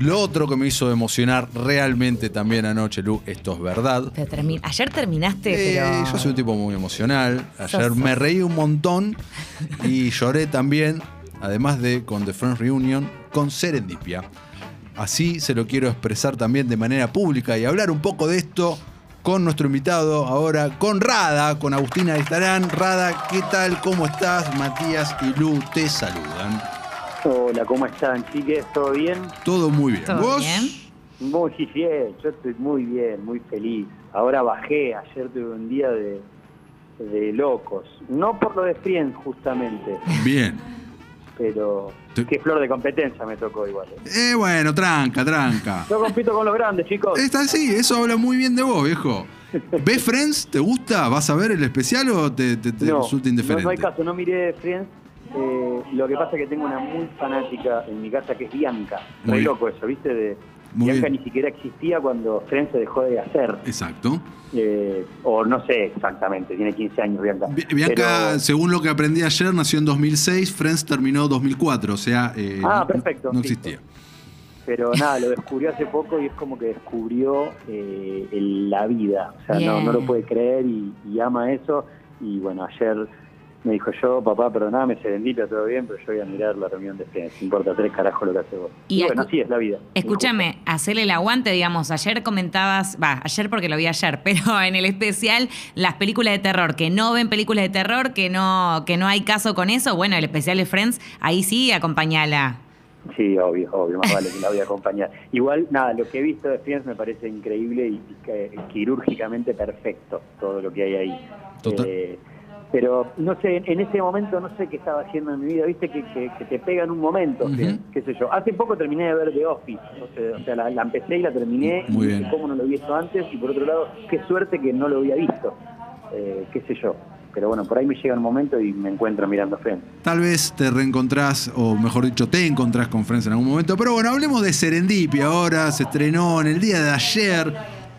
Lo otro que me hizo emocionar realmente también anoche, Lu, esto es verdad. Pero termi- Ayer terminaste, Eh, pero. Yo soy un tipo muy emocional. Ayer Sos- me reí un montón y lloré también, además de con The Friends Reunion, con Serendipia. Así se lo quiero expresar también de manera pública y hablar un poco de esto con nuestro invitado ahora, con Rada, con Agustina Estarán. Rada, ¿qué tal? ¿Cómo estás? Matías y Lu te saludan. Hola, ¿cómo están, chiques? ¿Todo bien? Todo muy bien. ¿Todo ¿Vos? bien? Muy bien, yo estoy muy bien, muy feliz. Ahora bajé, ayer tuve un día de, de locos. No por lo de Friends, justamente, Bien. pero qué flor de competencia me tocó igual. ¿eh? Eh, bueno, tranca, tranca. Yo compito con los grandes, chicos. Está así, eso habla muy bien de vos, viejo. ¿Ves Friends? ¿Te gusta? ¿Vas a ver el especial o te, te- te no, resulta no, indiferente? no hay caso, no miré Friends. Eh, lo que pasa es que tengo una muy fanática en mi casa que es Bianca. Muy loco eso, ¿viste? De, Muy Bianca bien. ni siquiera existía cuando Friends se dejó de hacer. Exacto. Eh, o no sé exactamente, tiene 15 años Bianca. Bi- Bianca, Pero- según lo que aprendí ayer, nació en 2006, Friends terminó 2004, o sea, eh, Ah, no- perfecto, no existía. Pero nada, lo descubrió hace poco y es como que descubrió eh, el- la vida. O sea, no, no lo puede creer y, y ama eso. Y bueno, ayer me dijo yo, papá, perdoname, se bendita, todo bien, pero yo voy a mirar la reunión de Friends. No importa tres carajos lo que hace vos. Y Y, bueno, así es la vida. Escúchame, hacerle el aguante, digamos. Ayer comentabas, va, ayer porque lo vi ayer, pero en el especial, las películas de terror, que no ven películas de terror, que no, que no hay caso con eso. Bueno, el especial de Friends, ahí sí, acompañala. Sí, obvio, obvio, más vale que la voy a acompañar. Igual, nada, lo que he visto de Friends me parece increíble y, y que- quirúrgicamente perfecto, todo lo que hay ahí. Total. Eh, pero, no sé, en ese momento no sé qué estaba haciendo en mi vida, viste que, que- que te pega en un momento, qué sé yo. Hace poco terminé de ver The Office, o sea, o sea, la, la empecé y la terminé, Muy y bien. cómo no lo había visto antes, y por otro lado, qué suerte que no lo había visto, Eh, qué sé yo. Pero bueno, por ahí me llega un momento y me encuentro mirando Friends. Tal vez te reencontrás, o mejor dicho, te encontrás con Friends en algún momento. Pero bueno, hablemos de Serendipia ahora. Se estrenó en el día de ayer,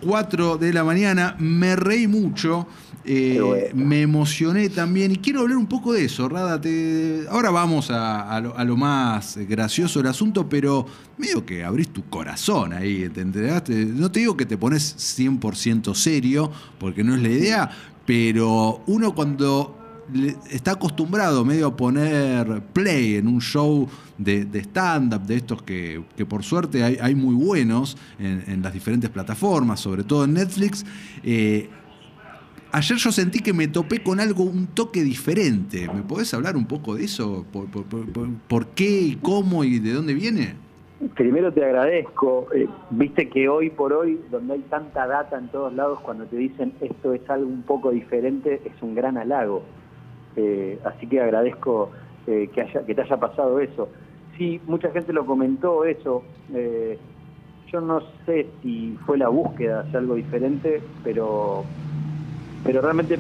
4 de la mañana. Me reí mucho. Eh, bueno. me emocioné también y quiero hablar un poco de eso, Rada. te- Ahora vamos a, a lo, a lo más gracioso del asunto, pero medio que abrís tu corazón ahí, ¿te enteraste? No te digo que te pones 100% serio, porque no es la idea, pero uno cuando está acostumbrado medio a poner play en un show de, de stand-up, de estos que, que por suerte hay, hay muy buenos en, en las diferentes plataformas, sobre todo en Netflix. eh, ayer yo sentí que me topé con algo, un toque diferente. ¿Me podés hablar un poco de eso? ¿Por, qué y cómo y de dónde viene? Primero te agradezco. Eh, Viste que hoy por hoy, donde hay tanta data en todos lados, cuando te dicen esto es algo un poco diferente, es un gran halago. Eh, así que agradezco eh, que, haya, que te haya pasado eso. Sí, mucha gente lo comentó eso. Yo no sé si fue la búsqueda de algo diferente, pero, pero realmente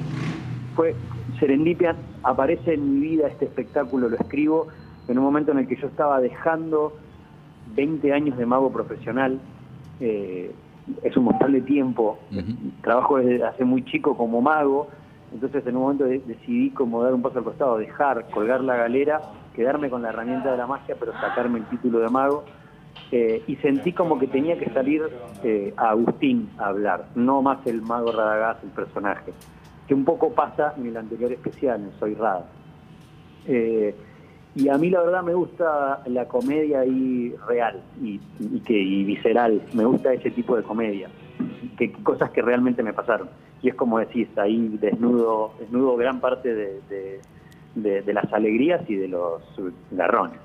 fue Serendipia, aparece en mi vida este espectáculo, lo escribo en un momento en el que yo estaba dejando 20 años de mago profesional. eh, es un montón de tiempo. Trabajo desde hace muy chico como mago. Entonces en un momento de- decidí como dar un paso al costado, dejar, colgar la galera, quedarme con la herramienta de la magia, pero sacarme el título de mago. Eh, y sentí como que tenía que salir eh, a Agustín a hablar, no más el mago Radagast, el personaje. Que un poco pasa en el anterior especial, en Soy Rada. Eh, y a mí la verdad me gusta la comedia ahí real y, que, y visceral, me gusta ese tipo de comedia, que, cosas que realmente me pasaron. Y es como decís, ahí desnudo, desnudo gran parte de- de las alegrías y de los garrones.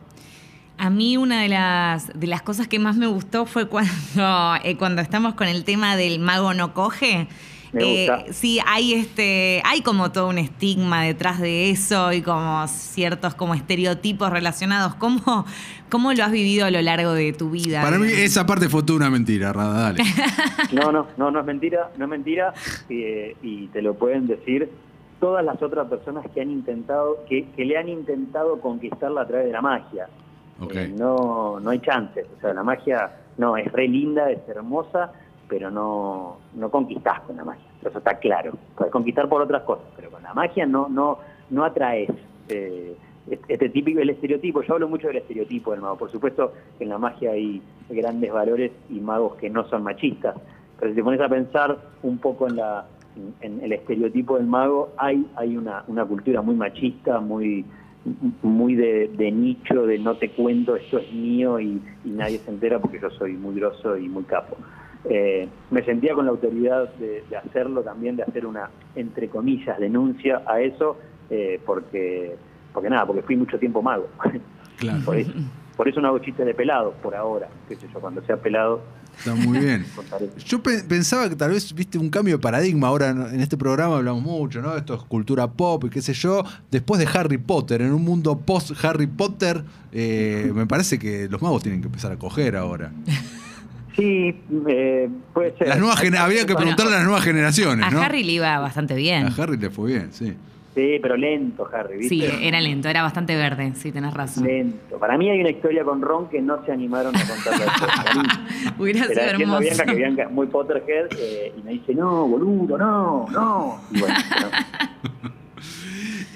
A mí una de las, de las cosas que más me gustó fue cuando, eh, cuando estamos con el tema del mago no coge. Me gusta. sí, hay este, hay como todo un estigma detrás de eso y como ciertos como estereotipos relacionados. ¿Cómo, cómo lo has vivido a lo largo de tu vida? Para mí esa parte fue toda una mentira, Rada, dale. No, no, no, no es mentira, no es mentira, eh, y te lo pueden decir todas las otras personas que han intentado, que, que le han intentado conquistarla a través de la magia. Eh, no, no hay chances, o sea, la magia no es re linda, es hermosa, pero no, no conquistás con la magia, eso está claro. Puedes conquistar por otras cosas, pero con la magia no, no, no atraes. Eh, este típico, el estereotipo, yo hablo mucho del estereotipo del mago, por supuesto que en la magia hay grandes valores y magos que no son machistas, pero si te pones a pensar un poco en la en el estereotipo del mago, hay, hay una, una cultura muy machista, muy muy de, nicho, de no te cuento, esto es mío y, nadie se entera porque yo soy muy grosso y muy capo. Eh, me sentía con la autoridad de, hacerlo también, de hacer una, entre comillas, denuncia a eso, eh, porque, porque nada, porque fui mucho tiempo mago. por, eso, por eso no hago chistes de pelado, por ahora, qué sé yo, cuando sea pelado Está muy bien. Yo pensaba que tal vez viste un cambio de paradigma. Ahora en este programa hablamos mucho, ¿no? Esto es cultura pop y qué sé yo. Después de Harry Potter, en un mundo post Harry Potter, eh, me parece que los magos tienen que empezar a coger ahora. Sí, eh, puede ser. había que preguntarle a las nuevas generaciones. A Harry le iba bastante bien. A Harry le fue bien, sí. Sí, pero lento, Harry, ¿viste? Sí, era lento, era bastante verde, sí, tenés razón. Lento. Para mí hay una historia con Ron que no se animaron a contarla. Hubiera sido hermoso. Bianca, que Bianca es muy Potterhead eh, y me dice, no, boludo, no, no. Y bueno,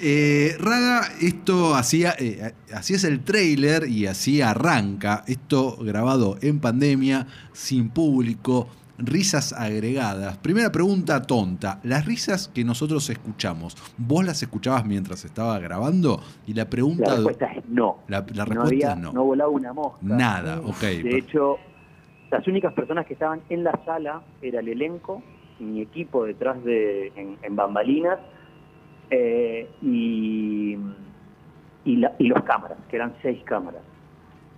Eh, Rada, esto hacía, eh, así es el trailer y así arranca. Esto grabado en pandemia, sin público, risas agregadas. Primera pregunta tonta. Las risas que nosotros escuchamos, ¿vos las escuchabas mientras estaba grabando? Y la pregunta... La respuesta es no. La, respuesta es no. No volaba una mosca. Nada, ok. De hecho, las únicas personas que estaban en la sala era el elenco, mi equipo detrás de en, bambalinas eh, y, y los cámaras, que eran seis cámaras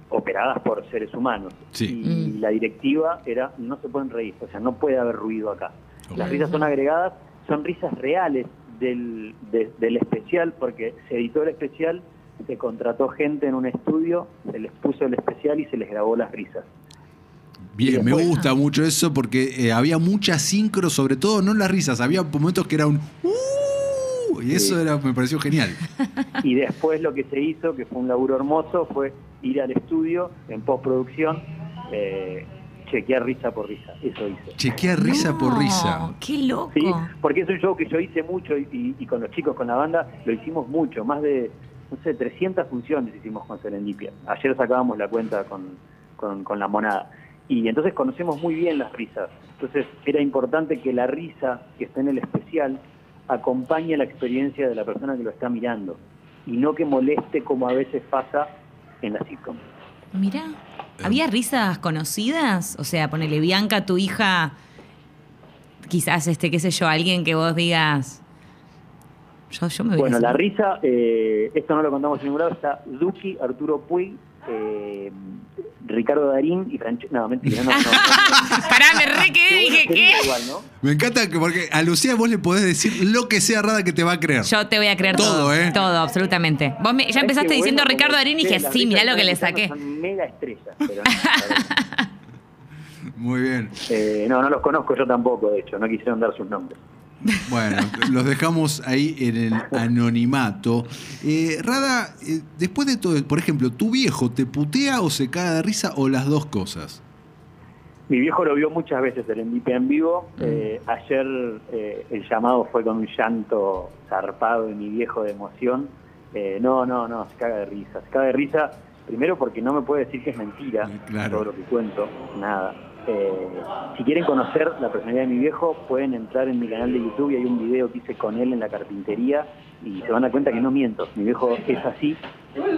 operadas por seres humanos. Y mm. la directiva era, no se pueden reír, o sea, no puede haber ruido acá. Las risas son agregadas, son risas reales del, del especial, porque se editó el especial, se contrató gente en un estudio, se les puso el especial y se les grabó las risas. Bien, me gusta mucho eso porque eh, había mucha sincro, sobre todo no las risas, había momentos que era un... Uh", y eso era, me pareció genial. Y después lo que se hizo, que fue un laburo hermoso, fue ir al estudio en postproducción, eh, chequear risa por risa. Eso hice. Chequear risa por risa. ¡Qué loco! Sí, porque es un show que yo hice mucho y, con los chicos, con la banda, lo hicimos mucho. Más de, no sé, 300 funciones hicimos con Serendipia. Ayer sacábamos la cuenta con, con la monada. Y entonces conocemos muy bien las risas. Entonces era importante que la risa que está en el especial acompañe la experiencia de la persona que lo está mirando y no que moleste como a veces pasa en la sitcom. Mira, ¿había risas conocidas? O sea, ponele Bianca, tu hija, quizás, este, qué sé yo, alguien que vos digas... Yo, yo me bueno, la risa, eh, esto no lo contamos en ningún lado, está Duki, Arturo Puig, eh, Ricardo Darín y Francesco. No, mentira, no. no, Pará, me re quedé, dije ¿qué? Me encanta que porque a Lucía vos le podés decir lo que sea rara que te va a creer. Yo te voy a creer todo. Todo, ¿eh? Todo, absolutamente. Vos ya empezaste diciendo Ricardo Darín y dije, sí, mirá lo que le saqué. Son mega estrellas, pero Muy bien. Eh, no, no los conozco yo tampoco, de hecho, no quisieron dar sus nombres. Bueno, los dejamos ahí en el anonimato. Eh, Rada, eh, después de todo, por ejemplo, ¿tu viejo te putea o se cae de risa o las dos cosas? Mi viejo lo vio muchas veces el Endipe en vivo. Mm. Eh, ayer el llamado fue con un llanto zarpado de mi viejo de emoción. no, no, no, se caga de risa. Se caga de risa primero porque no me puede decir que es mentira todo lo que cuento, nada. Eh, si quieren conocer la personalidad de mi viejo, pueden entrar en mi canal de YouTube y hay un video que hice con él en la carpintería y se van a dar cuenta que no miento. Mi viejo es así,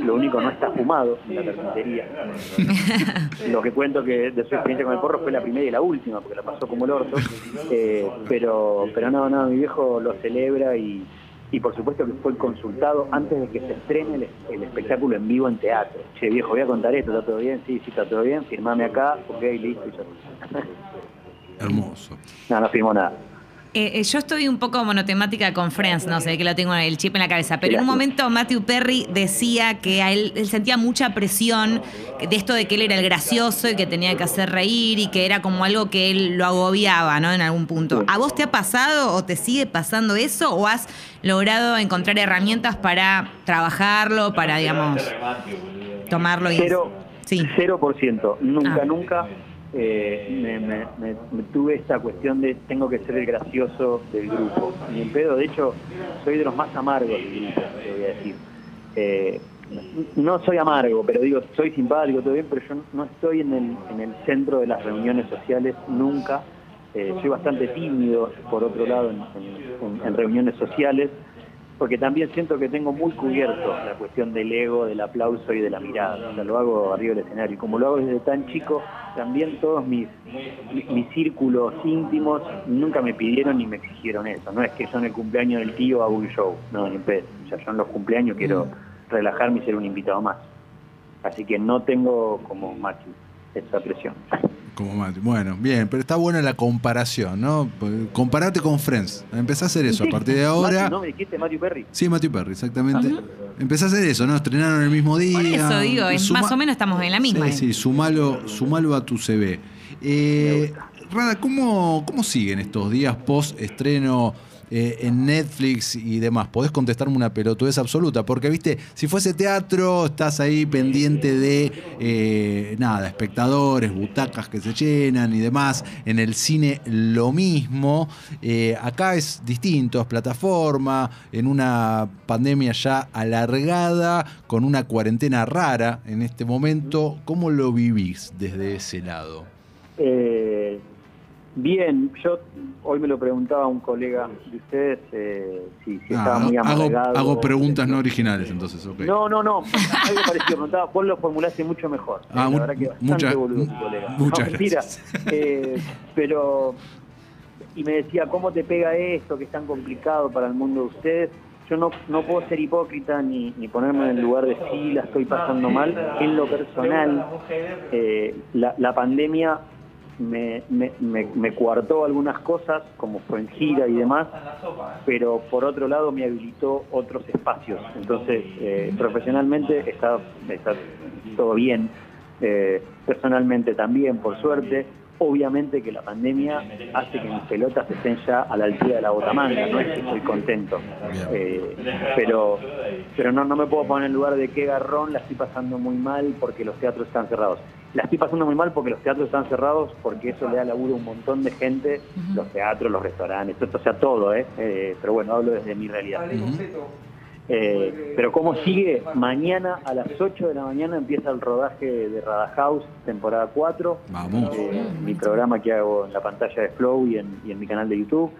lo único no está fumado en la carpintería. lo que cuento que de su experiencia con el porro fue la primera y la última, porque la pasó como el orto. Eh, pero, pero no, no, mi viejo lo celebra y y por supuesto que fue consultado antes de que se estrene el, espectáculo en vivo en teatro. Che, viejo, voy a contar esto, ¿está todo bien? Sí, sí, está todo bien, firmame acá, ok, listo, y ya. Hermoso. No, no firmó nada. Eh, eh, yo estoy un poco monotemática con Friends, no sé, que lo tengo el chip en la cabeza, pero en un momento Matthew Perry decía que a él, él, sentía mucha presión de esto de que él era el gracioso y que tenía que hacer reír y que era como algo que él lo agobiaba, ¿no? En algún punto. ¿A vos te ha pasado o te sigue pasando eso o has logrado encontrar herramientas para trabajarlo, para, digamos, tomarlo y... Cero, sí. 0%. Nunca, ah. nunca eh, me, tuve esta cuestión de tengo que ser el gracioso del grupo. Ni en pedo, de hecho, soy de los más amargos del grupo, te voy a decir. eh, no soy amargo, pero digo, soy simpático, todo bien, pero yo no estoy en el, en el centro de las reuniones sociales nunca. Eh, soy bastante tímido, por otro lado, en reuniones sociales, porque también siento que tengo muy cubierto la cuestión del ego, del aplauso y de la mirada. O sea, lo hago arriba del escenario. Y como lo hago desde tan chico, también todos mis, mis, mis círculos íntimos nunca me pidieron ni me exigieron eso. No es que yo en el cumpleaños del tío hago un show, no, ni pedo. O sea, yo en los cumpleaños quiero relajarme y ser un invitado más. Así que no tengo como Maxi esa presión. Como Mati. Bueno, bien, pero está buena la comparación, ¿no? Comparate con Friends. Empezá a hacer eso. A partir de ahora. Matthew, ¿No me dijiste Matthew Perry? Sí, Matthew Perry, exactamente. Empezá a hacer eso, ¿no? Estrenaron el mismo día. Por eso digo, es Suma- más o menos estamos en la misma. Sí, sí, sumalo, sumalo a tu CV. Eh, Rada, ¿cómo, ¿cómo siguen estos días post estreno eh, en Netflix y demás? Podés contestarme una pelotudez absoluta, porque, viste, si fuese teatro, estás ahí pendiente de, eh, nada, espectadores, butacas que se llenan y demás. En el cine lo mismo. Eh, acá es distinto, es plataforma, en una pandemia ya alargada, con una cuarentena rara en este momento. ¿Cómo lo vivís desde ese lado? Eh, bien, yo hoy me lo preguntaba un colega de ustedes eh, si, si estaba Ah, muy amargado. hago preguntas no originales, entonces. No, no, no, algo parecido. Preguntaba, vos lo formulaste mucho mejor. Ah, la verdad que bastante muchas- boludo, colega. muchas no, mentira. gracias. Eh, pero, y me decía, ¿cómo te pega esto que es tan complicado para el mundo de ustedes? Yo no, no puedo ser hipócrita ni, ni ponerme en el lugar de sí, la estoy pasando mal. En lo personal, eh, la, la pandemia me, me, me, coartó algunas cosas, como fue en gira y demás, pero por otro lado me habilitó otros espacios. Entonces, eh, profesionalmente está, está todo bien, eh, personalmente también, por suerte. Obviamente que la pandemia hace que mis pelotas estén ya a la altura de la botamanga, no es que estoy contento. Eh, pero pero no, no me puedo poner en lugar de qué garrón la estoy pasando muy mal porque los teatros están cerrados. La estoy pasando muy mal porque los teatros están cerrados, porque eso le da laburo a un montón de gente, los teatros, los restaurantes, o sea, todo, ¿eh? Eh, pero bueno, hablo desde mi realidad. Eh, pero ¿cómo sigue? Mañana a las 8 de la mañana empieza el rodaje de Rada House, temporada 4. Vamos. Eh, mi programa que hago en la pantalla de Flow y en, y en mi canal de YouTube.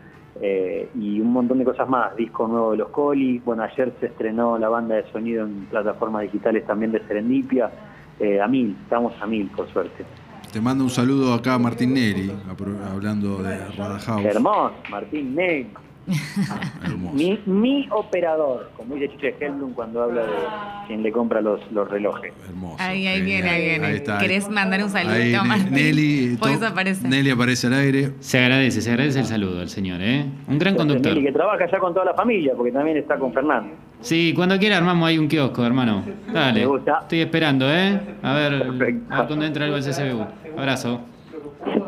Eh, y un montón de cosas más. Disco nuevo de los Colis. Bueno, ayer se estrenó la banda de sonido en plataformas digitales también de Serendipia. Eh, a mil, estamos a mil, por suerte. Te mando un saludo acá a Martín Neri, hablando de Radahouse. Hermoso, Martín Ney. Hermoso. Mi, mi operador, como dice Chiche Helblum cuando habla de quien le compra los, los relojes. Hermoso. Ahí, ahí viene, ahí viene. está. ¿Querés mandar un saludito, Martín? Nelly, to- aparece. Nelly aparece al aire. Se agradece, se agradece el saludo al señor, ¿eh? Un gran conductor. Y que trabaja ya con toda la familia, porque también está con Fernando. Sí, cuando quiera armamos ahí un kiosco, hermano. Dale. Me gusta. Estoy esperando, ¿eh? A ver, Perfecto. a ver cuándo entra algo al CCBU. Abrazo.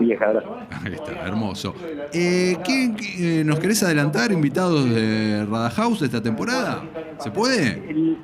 Vieja, abrazo. Ahí está, hermoso. Eh, ¿qué- qué- eh, ¿Nos querés adelantar, invitados de Radahouse esta temporada? ¿Se puede?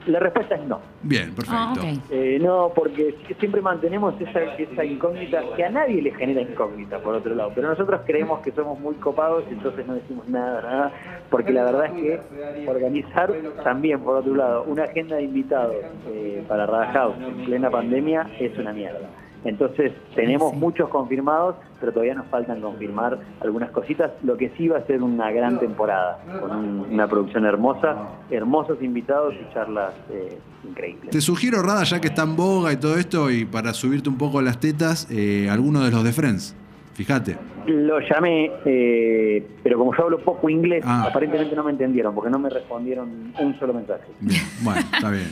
La respuesta es no. Bien, perfecto. Ah. Eh, no, porque siempre mantenemos esa, esa incógnita que a nadie le genera incógnita, por otro lado. Pero nosotros creemos que somos muy copados y entonces no decimos nada, nada. Porque la verdad es que organizar también, por otro lado, una agenda de invitados eh, para Radahouse en plena pandemia es una mierda. Entonces tenemos Sí. muchos confirmados, pero todavía nos faltan confirmar algunas cositas. Lo que sí va a ser una gran temporada, con un- una producción hermosa, hermosos invitados y charlas eh, increíbles. Te sugiero, Rada, ya que está en boga y todo esto, y para subirte un poco las tetas, eh, alguno de los de Friends. Fíjate. Lo llamé, eh, pero como yo hablo poco inglés, Ah. aparentemente no me entendieron, porque no me respondieron un solo mensaje. Bien, bueno, está bien.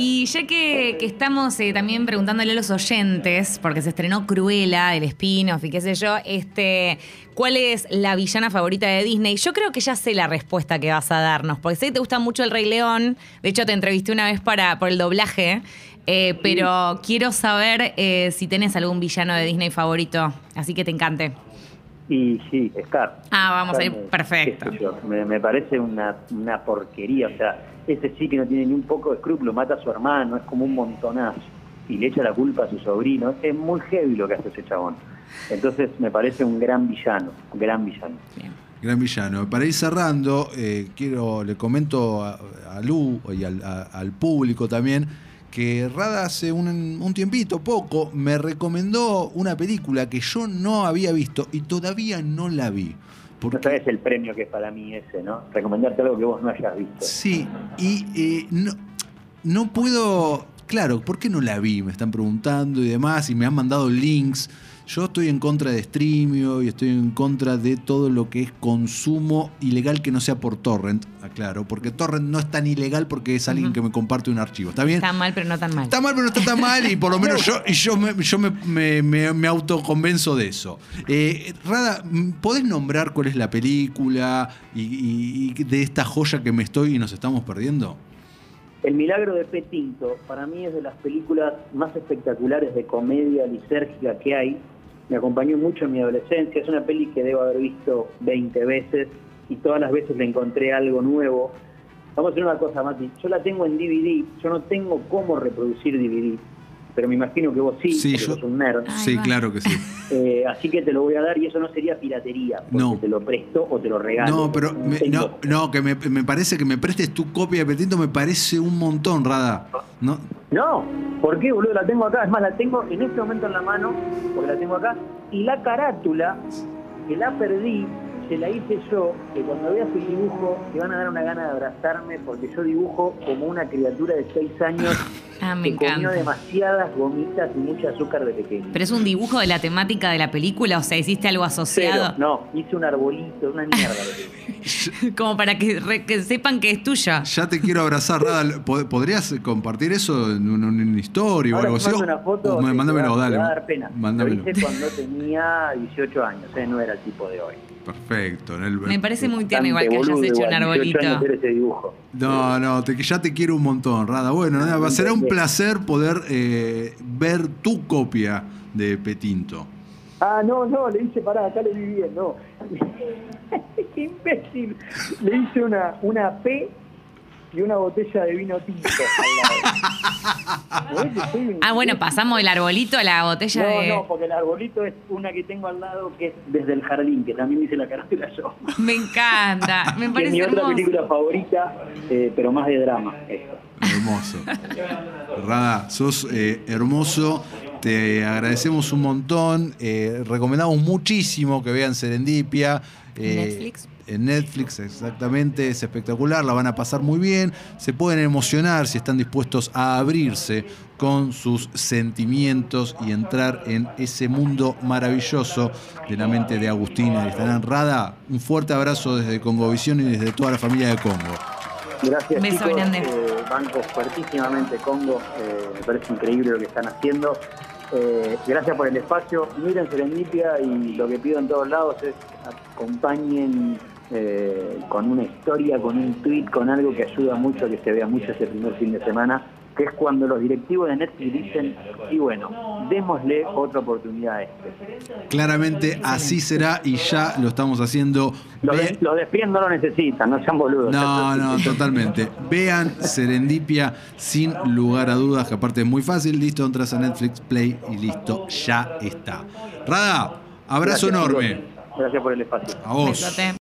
Y ya que, estamos eh, también preguntándole a los oyentes, porque se estrenó Cruella, el spin-off y qué sé yo, este, ¿cuál es la villana favorita de Disney? Yo creo que ya sé la respuesta que vas a darnos, porque sé que te gusta mucho El Rey León. De hecho, te entrevisté una vez para, por el doblaje. eh, pero quiero saber eh, si tenés algún villano de Disney favorito, así que te encante. Y sí, Scar. Ah, vamos a ir, me- perfecto. yo, Me, me parece una, una porquería, o sea, ese sí que no tiene ni un poco de escrúpulo, mata a su hermano, es como un montonazo. Y le echa la culpa a su sobrino. Es muy heavy lo que hace ese chabón. Entonces me parece un gran villano, un gran villano. Bien. Gran villano. Para ir cerrando, eh, quiero, le comento a, a Lu y al, a- al público también que Rada hace un, un tiempito, poco, me recomendó una película que yo no había visto y todavía no la vi. No Porque, sabes el premio que es para mí ese, ¿no? Recomendarte algo que vos no hayas visto. sí, y eh, no, no puedo. Claro, ¿por qué no la vi? Me están preguntando y demás, y me han mandado links. Yo estoy en contra de Streamio y estoy en contra de todo lo que es consumo ilegal que no sea por torrent, aclaro, porque torrent no es tan ilegal porque es alguien que me comparte un archivo. ¿Está bien? Está mal, pero no tan mal. Está mal, pero no está tan mal y por lo menos yo, me, yo me, me- me- me autoconvenzo de eso. Eh, Rada, ¿podés nombrar cuál es la película y, y- y de esta joya que me estoy y nos estamos perdiendo? El milagro de P. Tinto, para mí es de las películas más espectaculares de comedia lisérgica que hay. Me acompañó mucho en mi adolescencia. Es una peli que debo haber visto 20 veces y todas las veces le encontré algo nuevo. Vamos a hacer una cosa, Mati. Yo la tengo en DVD. Yo no tengo cómo reproducir DVD, pero me imagino que vos sí, Sí, yo- sos un nerd. Ay, sí, claro que sí. Eh, así que te lo voy a dar y eso no sería piratería, porque No. te lo presto o te lo regalo. No, pero me- no, no, que me, me parece que me prestes tu copia de Petinto, me parece un montón, Rada. No, No, ¿por qué, boludo? La tengo acá. Es más, la tengo en este momento en la mano, porque la tengo acá. Y la carátula, que la perdí, se la hice yo, que cuando veas el dibujo te van a dar una gana de abrazarme, porque yo dibujo como una criatura de 6 años Ah, me que comió encanta. demasiadas gomitas y mucho azúcar de pequeño. ¿Pero es un dibujo de la temática de la película? O sea, ¿hiciste algo asociado? no, hice un arbolito, una mierda. Como para que, re- que sepan que es tuya. ya te quiero abrazar, Rada. ¿Pod- ¿Podrías compartir eso en un- en una historia o Ahora algo te así? una foto. O- mándamelo, te va- dale. te va a dar pena. Mándamelo. Lo hice cuando tenía 18 años, ¿eh? no era el tipo de hoy. Perfecto. en el- Me parece muy tierno igual que hayas hecho un igual, 18 arbolito. ese dibujo. No, no, te, ya te quiero un montón, Rada. Bueno, nada, será un placer poder eh, ver tu copia de Petinto. Ah, no, no, le hice, pará, acá le vi bien, no. Qué imbécil. Le hice una, una P y una botella de vino tinto al lado. ¿Ves que soy un Ah, bueno, pasamos del arbolito a la botella No, de. no, porque el arbolito es una que tengo al lado que es desde el jardín, que también hice la carátula yo. Me encanta. Me Que es parece mi otra película favorita, eh, pero más de drama. Esta. Hermoso. Rada, sos eh, hermoso. Te agradecemos un montón. eh, recomendamos muchísimo que vean Serendipia. eh, Netflix. En Netflix, exactamente. Es espectacular. La van a pasar muy bien. Se pueden emocionar si están dispuestos a abrirse con sus sentimientos y entrar en ese mundo maravilloso de la mente de Agustina Aristarán. Rada, un fuerte abrazo desde Congovisión y desde toda la familia de Congo. Gracias, Beso chicos. grande. Eh, banco fuertísimamente Congo. eh, me parece increíble lo que están haciendo. Eh, gracias por el espacio. Miren Serendipia y lo que pido en todos lados es acompañen eh, con una historia, con un tweet, con algo que ayuda mucho a que se vea mucho ese primer fin de semana, que es cuando los directivos de Netflix dicen, y bueno, démosle otra oportunidad a este. Claramente así será y ya lo estamos haciendo. Los, Ve- de, los no lo necesitan, no sean boludos. No, no, totalmente. Vean Serendipia sin lugar a dudas, que aparte es muy fácil. Listo, entras a Netflix Play y listo, ya está. Rada, abrazo Gracias, enorme. Gracias por el espacio. A vos.